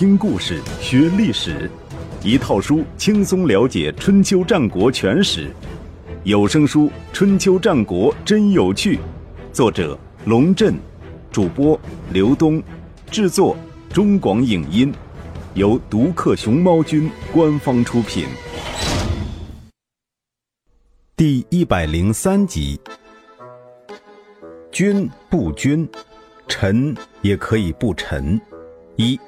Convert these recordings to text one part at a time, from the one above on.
听故事学历史，一套书轻松了解春秋战国全史。有声书《春秋战国真有趣》，作者龙震，主播刘东，制作中广影音，由独克熊猫君官方出品。第一百零三集，君不君，臣也可以不臣。一，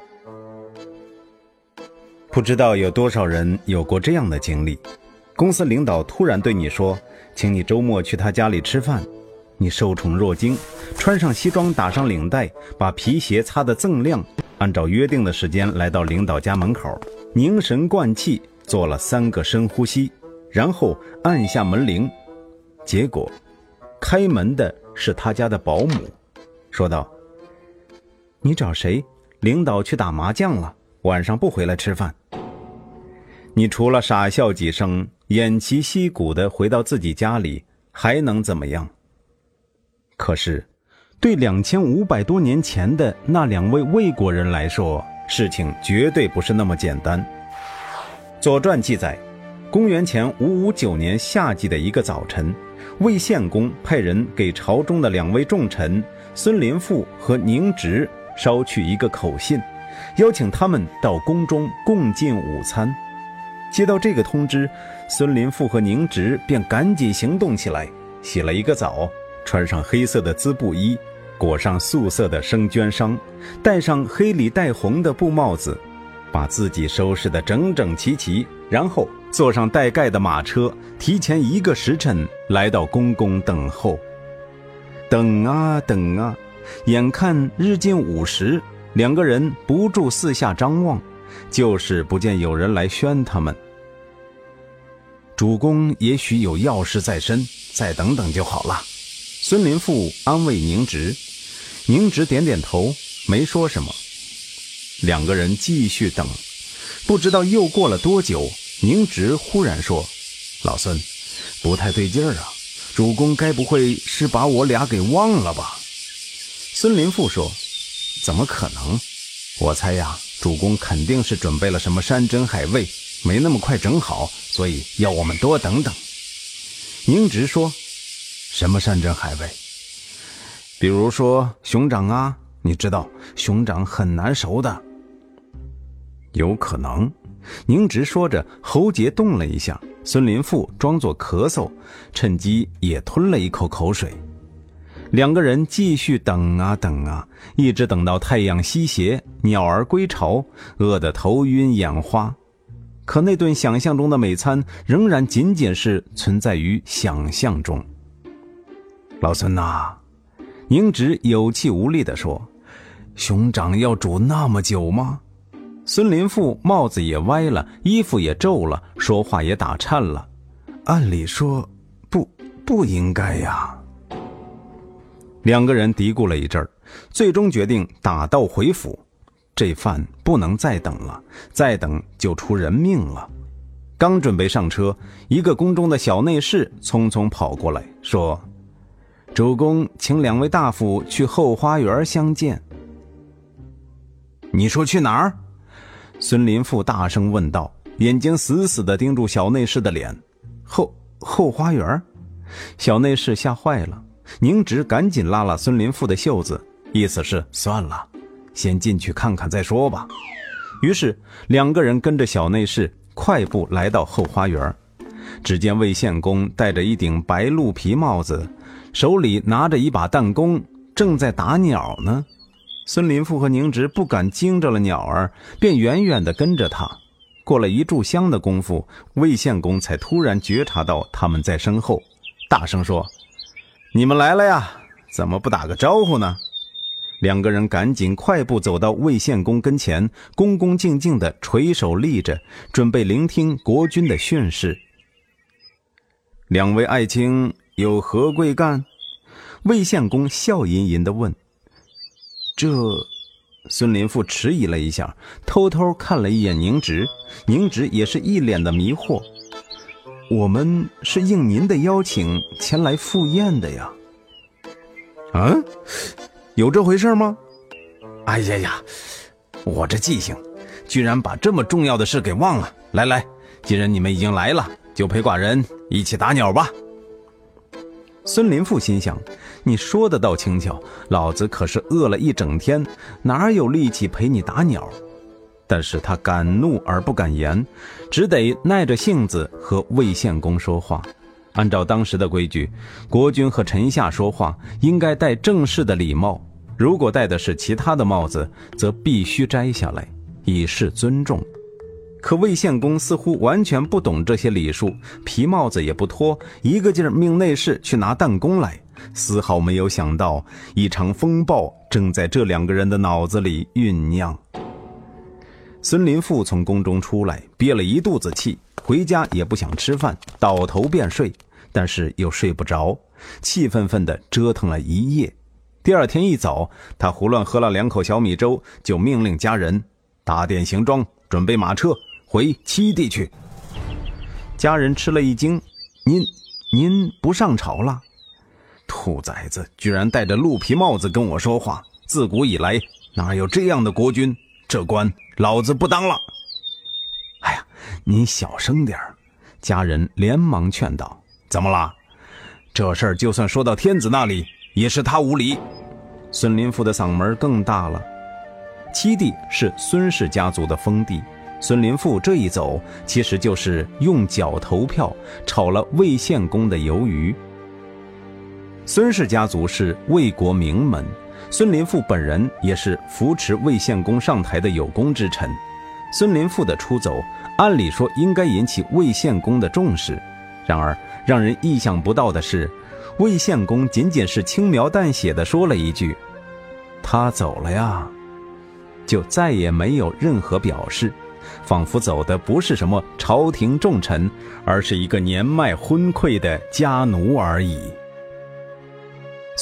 不知道有多少人有过这样的经历：公司领导突然对你说，请你周末去他家里吃饭。你受宠若惊，穿上西装，打上领带，把皮鞋擦得锃亮，按照约定的时间来到领导家门口，凝神贯气，做了三个深呼吸，然后按下门铃。结果，开门的是他家的保姆，说道：“你找谁？”领导去打麻将了，晚上不回来吃饭。你除了傻笑几声，偃旗息鼓的回到自己家里，还能怎么样？可是，对两千五百多年前的那两位魏国人来说，事情绝对不是那么简单。《左传》记载，公元前五五九年夏季的一个早晨，魏献公派人给朝中的两位重臣孙林父和宁直。捎去一个口信，邀请他们到宫中共进午餐。接到这个通知，孙林父和宁植便赶紧行动起来，洗了一个澡，穿上黑色的织布衣，裹上素色的生绢裳，戴上黑里带红的布帽子，把自己收拾得整整齐齐，然后坐上带盖的马车，提前一个时辰来到宫宫等候。等啊等啊。眼看日近午时，两个人不住四下张望，就是不见有人来宣他们。主公也许有要事在身，再等等就好了。孙林父安慰宁直，宁直点点头，没说什么。两个人继续等，不知道又过了多久，宁直忽然说：“老孙，不太对劲儿啊！主公该不会是把我俩给忘了吧？”孙林父说：“怎么可能？我猜呀，主公肯定是准备了什么山珍海味，没那么快整好，所以要我们多等等。”宁直说：“什么山珍海味？比如说熊掌啊，你知道熊掌很难熟的。”有可能。宁直说着，喉结动了一下。孙林父装作咳嗽，趁机也吞了一口口水。两个人继续等啊等啊，一直等到太阳西斜，鸟儿归巢，饿得头晕眼花。可那顿想象中的美餐，仍然仅仅是存在于想象中。老孙呐，宁直有气无力地说：“熊掌要煮那么久吗？”孙林父帽子也歪了，衣服也皱了，说话也打颤了。按理说，不不应该呀。两个人嘀咕了一阵儿，最终决定打道回府。这饭不能再等了，再等就出人命了。刚准备上车，一个宫中的小内侍匆匆跑过来，说：“主公请两位大夫去后花园相见。”你说去哪儿？孙林父大声问道，眼睛死死地盯住小内侍的脸。后后花园，小内侍吓坏了。宁直赶紧拉了孙林富的袖子，意思是算了，先进去看看再说吧。于是两个人跟着小内侍快步来到后花园。只见魏献公戴着一顶白鹿皮帽子，手里拿着一把弹弓，正在打鸟呢。孙林富和宁直不敢惊着了鸟儿，便远远地跟着他。过了一炷香的功夫，魏献公才突然觉察到他们在身后，大声说。你们来了呀？怎么不打个招呼呢？两个人赶紧快步走到魏献公跟前，恭恭敬敬的垂手立着，准备聆听国君的训示。两位爱卿有何贵干？魏献公笑吟吟的问。这，孙林父迟疑了一下，偷偷看了一眼宁植，宁植也是一脸的迷惑。我们是应您的邀请前来赴宴的呀。啊，有这回事吗？哎呀呀，我这记性，居然把这么重要的事给忘了。来来，既然你们已经来了，就陪寡人一起打鸟吧。孙林父心想：你说的倒轻巧，老子可是饿了一整天，哪有力气陪你打鸟？但是他敢怒而不敢言，只得耐着性子和魏献公说话。按照当时的规矩，国君和臣下说话应该戴正式的礼帽，如果戴的是其他的帽子，则必须摘下来，以示尊重。可魏献公似乎完全不懂这些礼数，皮帽子也不脱，一个劲儿命内侍去拿弹弓来，丝毫没有想到一场风暴正在这两个人的脑子里酝酿。孙林父从宫中出来，憋了一肚子气，回家也不想吃饭，倒头便睡，但是又睡不着，气愤愤地折腾了一夜。第二天一早，他胡乱喝了两口小米粥，就命令家人打点行装，准备马车回七地去。家人吃了一惊：“您，您不上朝了？兔崽子居然戴着鹿皮帽子跟我说话！自古以来哪有这样的国君？这官……”老子不当了！哎呀，你小声点家人连忙劝道：“怎么了？这事儿就算说到天子那里，也是他无礼。”孙林父的嗓门更大了。七弟是孙氏家族的封地，孙林父这一走，其实就是用脚投票，炒了魏献公的鱿鱼。孙氏家族是魏国名门。孙林父本人也是扶持魏献公上台的有功之臣，孙林父的出走，按理说应该引起魏献公的重视。然而，让人意想不到的是，魏献公仅仅是轻描淡写的说了一句：“他走了呀”，就再也没有任何表示，仿佛走的不是什么朝廷重臣，而是一个年迈昏聩的家奴而已。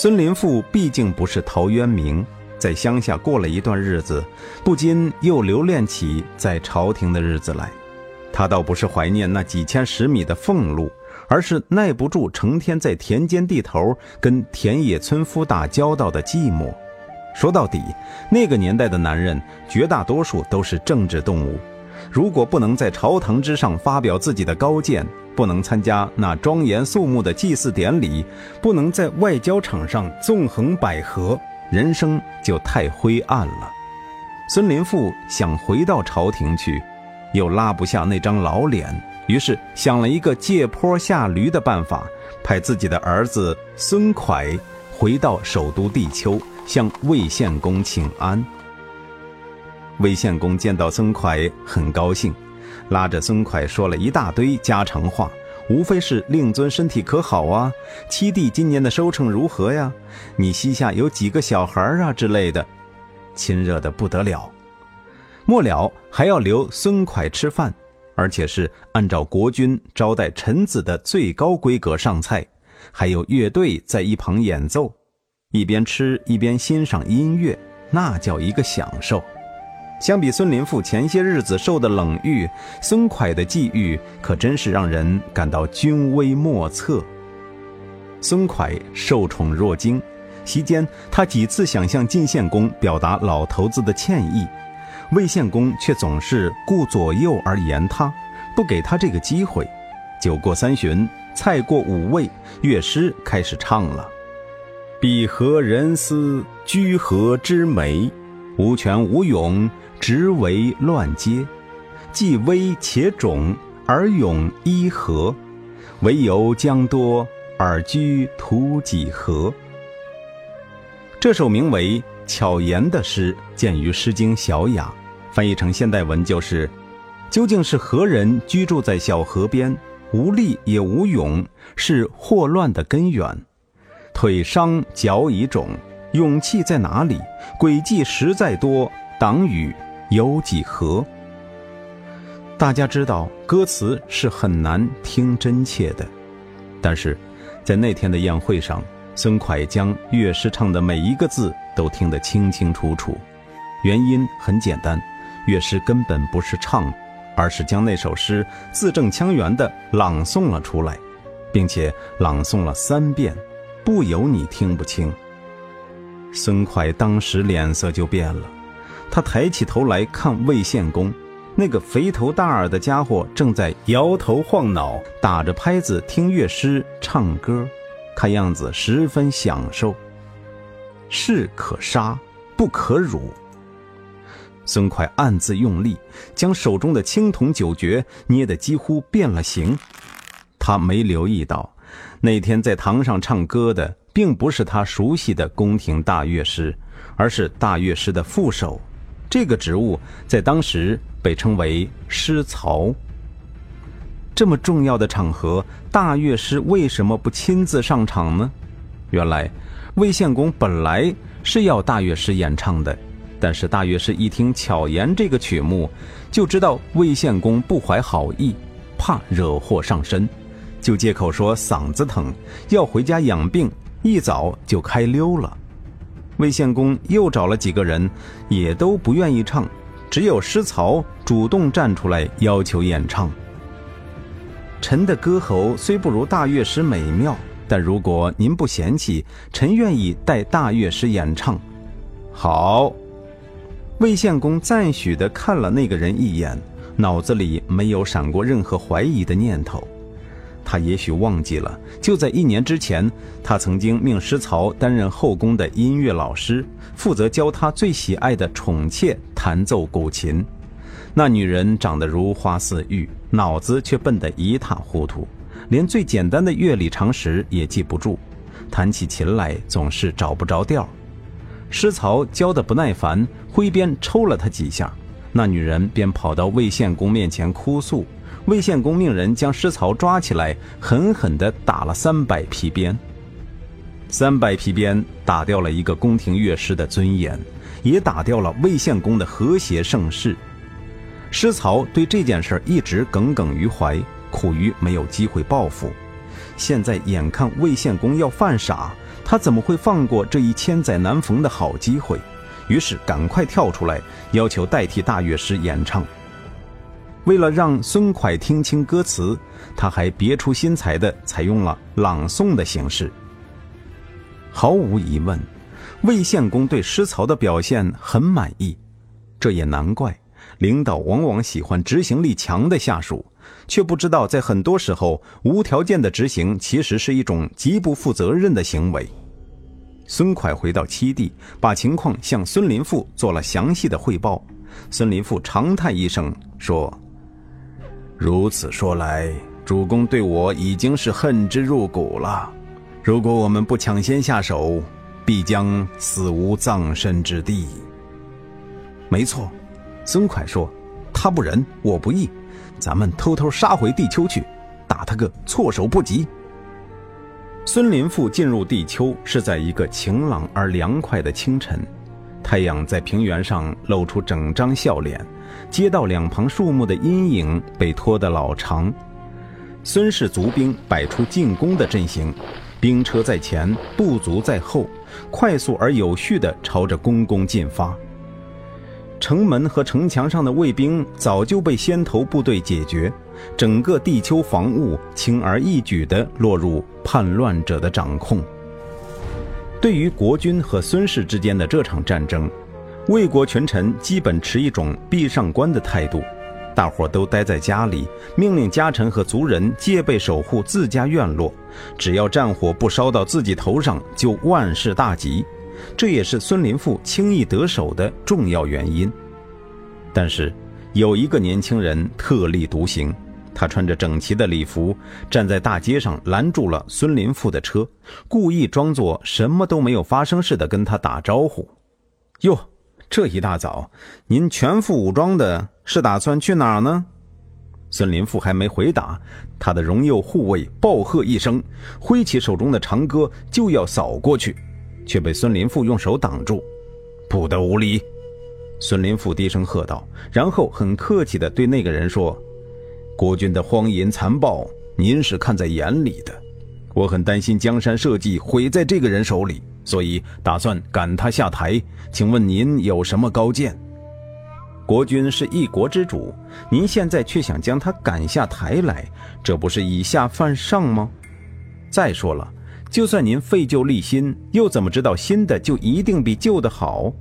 孙林父毕竟不是陶渊明，在乡下过了一段日子，不禁又留恋起在朝廷的日子来。他倒不是怀念那几千十米的俸禄，而是耐不住成天在田间地头跟田野村夫打交道的寂寞。说到底，那个年代的男人绝大多数都是政治动物，如果不能在朝堂之上发表自己的高见，不能参加那庄严肃穆的祭祀典礼，不能在外交场上纵横捭阖，人生就太灰暗了。孙林父想回到朝廷去，又拉不下那张老脸，于是想了一个借坡下驴的办法，派自己的儿子孙蒯回到首都地丘，向魏献公请安。魏献公见到孙蒯，很高兴。拉着孙蒯说了一大堆家常话，无非是令尊身体可好啊，七弟今年的收成如何呀？你膝下有几个小孩啊之类的，亲热的不得了。末了还要留孙蒯吃饭，而且是按照国君招待臣子的最高规格上菜，还有乐队在一旁演奏，一边吃一边欣赏音乐，那叫一个享受。相比孙林父前些日子受的冷遇，孙蒯的际遇可真是让人感到君威莫测。孙蒯受宠若惊，席间他几次想向晋献公表达老头子的歉意，魏献公却总是顾左右而言他，不给他这个机会。酒过三巡，菜过五味，乐师开始唱了：“彼何人思居何之美，无权无勇。”直为乱阶，既危且肿，而勇伊何？唯有将多，而居图几何？这首名为《巧言》的诗，见于《诗经·小雅》，翻译成现代文就是：究竟是何人居住在小河边，无力也无勇，是祸乱的根源？腿伤脚已肿，勇气在哪里？诡计实在多，挡雨。有几何？大家知道，歌词是很难听真切的，但是，在那天的宴会上，孙蒯将乐师唱的每一个字都听得清清楚楚。原因很简单，乐师根本不是唱，而是将那首诗字正腔圆地朗诵了出来，并且朗诵了三遍，不由你听不清。孙蒯当时脸色就变了。他抬起头来看魏献公，那个肥头大耳的家伙正在摇头晃脑，打着拍子听乐师唱歌，看样子十分享受。士可杀，不可辱。孙快暗自用力，将手中的青铜酒爵捏得几乎变了形。他没留意到，那天在堂上唱歌的，并不是他熟悉的宫廷大乐师，而是大乐师的副手。这个职务在当时被称为师曹。这么重要的场合，大乐师为什么不亲自上场呢？原来，魏献公本来是要大乐师演唱的，但是大乐师一听巧言这个曲目，就知道魏献公不怀好意，怕惹祸上身，就借口说嗓子疼，要回家养病，一早就开溜了。魏献公又找了几个人，也都不愿意唱，只有师曹主动站出来要求演唱。臣的歌喉虽不如大乐师美妙，但如果您不嫌弃，臣愿意带大乐师演唱。好，魏献公赞许地看了那个人一眼，脑子里没有闪过任何怀疑的念头。他也许忘记了，就在一年之前，他曾经命师曹担任后宫的音乐老师，负责教他最喜爱的宠妾弹奏古琴。那女人长得如花似玉，脑子却笨得一塌糊涂，连最简单的乐理常识也记不住，弹起琴来总是找不着调。师曹教得不耐烦，挥鞭抽了他几下，那女人便跑到魏献公面前哭诉。魏献公命人将师曹抓起来，狠狠地打了三百皮鞭。三百皮鞭打掉了一个宫廷乐师的尊严，也打掉了魏献公的和谐盛世。师曹对这件事一直耿耿于怀，苦于没有机会报复。现在眼看魏献公要犯傻，他怎么会放过这一千载难逢的好机会？于是赶快跳出来，要求代替大乐师演唱。为了让孙蒯听清歌词，他还别出心裁地采用了朗诵的形式。毫无疑问，魏献公对师曹的表现很满意，这也难怪。领导往往喜欢执行力强的下属，却不知道在很多时候，无条件的执行其实是一种极不负责任的行为。孙蒯回到七地，把情况向孙林父做了详细的汇报。孙林父长叹一声说。如此说来，主公对我已经是恨之入骨了。如果我们不抢先下手，必将死无葬身之地。没错，孙蒯说：“他不仁，我不义，咱们偷偷杀回地丘去，打他个措手不及。”孙林父进入地丘是在一个晴朗而凉快的清晨，太阳在平原上露出整张笑脸。街道两旁树木的阴影被拖得老长，孙氏族兵摆出进攻的阵型，兵车在前，步卒在后，快速而有序地朝着宫宫进发。城门和城墙上的卫兵早就被先头部队解决，整个地丘防务轻而易举地落入叛乱者的掌控。对于国军和孙氏之间的这场战争。魏国群臣基本持一种闭上关的态度，大伙都待在家里，命令家臣和族人戒备守护自家院落，只要战火不烧到自己头上，就万事大吉。这也是孙林父轻易得手的重要原因。但是，有一个年轻人特立独行，他穿着整齐的礼服，站在大街上拦住了孙林父的车，故意装作什么都没有发生似的跟他打招呼：“哟。”这一大早，您全副武装的，是打算去哪儿呢？孙林父还没回答，他的荣佑护卫暴喝一声，挥起手中的长戈就要扫过去，却被孙林父用手挡住。不得无礼！孙林父低声喝道，然后很客气地对那个人说：“国军的荒淫残暴，您是看在眼里的。我很担心江山社稷毁在这个人手里。”所以打算赶他下台，请问您有什么高见？国君是一国之主，您现在却想将他赶下台来，这不是以下犯上吗？再说了，就算您废旧立新，又怎么知道新的就一定比旧的好？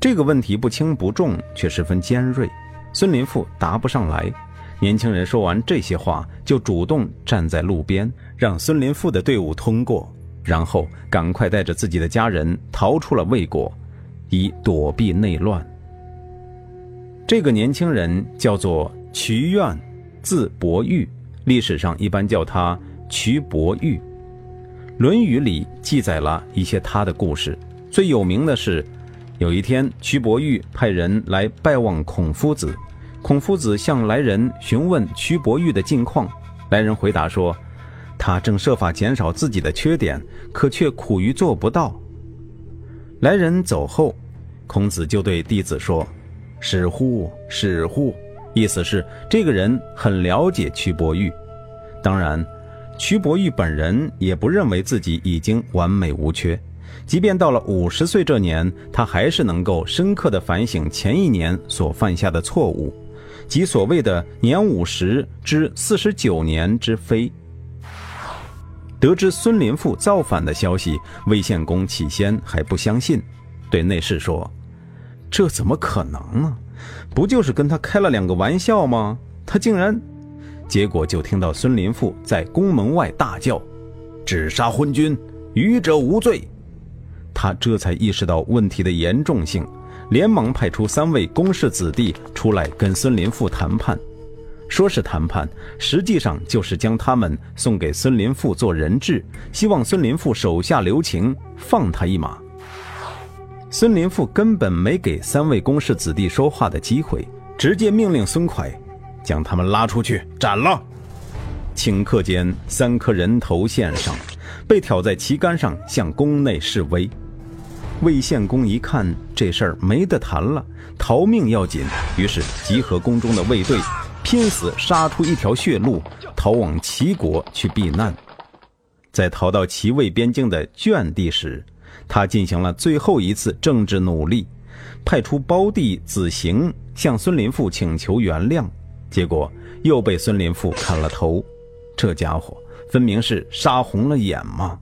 这个问题不轻不重，却十分尖锐。孙林富答不上来。年轻人说完这些话，就主动站在路边，让孙林富的队伍通过，然后赶快带着自己的家人逃出了魏国，以躲避内乱。这个年轻人叫做瞿愿，字伯玉，历史上一般叫他瞿伯玉。《论语》里记载了一些他的故事，最有名的是，有一天瞿伯玉派人来拜望孔夫子，孔夫子向来人询问瞿伯玉的近况，来人回答说，他正设法减少自己的缺点，可却苦于做不到。来人走后，孔子就对弟子说。使乎，使乎，意思是这个人很了解瞿伯玉。当然，瞿伯玉本人也不认为自己已经完美无缺，即便到了五十岁这年，他还是能够深刻的反省前一年所犯下的错误，即所谓的“年五十之四十九年之非”。得知孙林父造反的消息，魏献公起先还不相信，对内侍说。这怎么可能呢？不就是跟他开了两个玩笑吗？他竟然……结果就听到孙林父在宫门外大叫：“只杀昏君，愚者无罪。”他这才意识到问题的严重性，连忙派出三位宫室子弟出来跟孙林父谈判。说是谈判，实际上就是将他们送给孙林父做人质，希望孙林父手下留情，放他一马。孙林父根本没给三位宫室子弟说话的机会，直接命令孙蒯将他们拉出去斩了。顷刻间，三颗人头献上，被挑在旗杆上向宫内示威。魏献公一看这事儿没得谈了，逃命要紧，于是集合宫中的卫队，拼死杀出一条血路，逃往齐国去避难。在逃到齐魏边境的圈地时，他进行了最后一次政治努力，派出胞弟子行向孙林父请求原谅，结果又被孙林父砍了头。这家伙分明是杀红了眼嘛！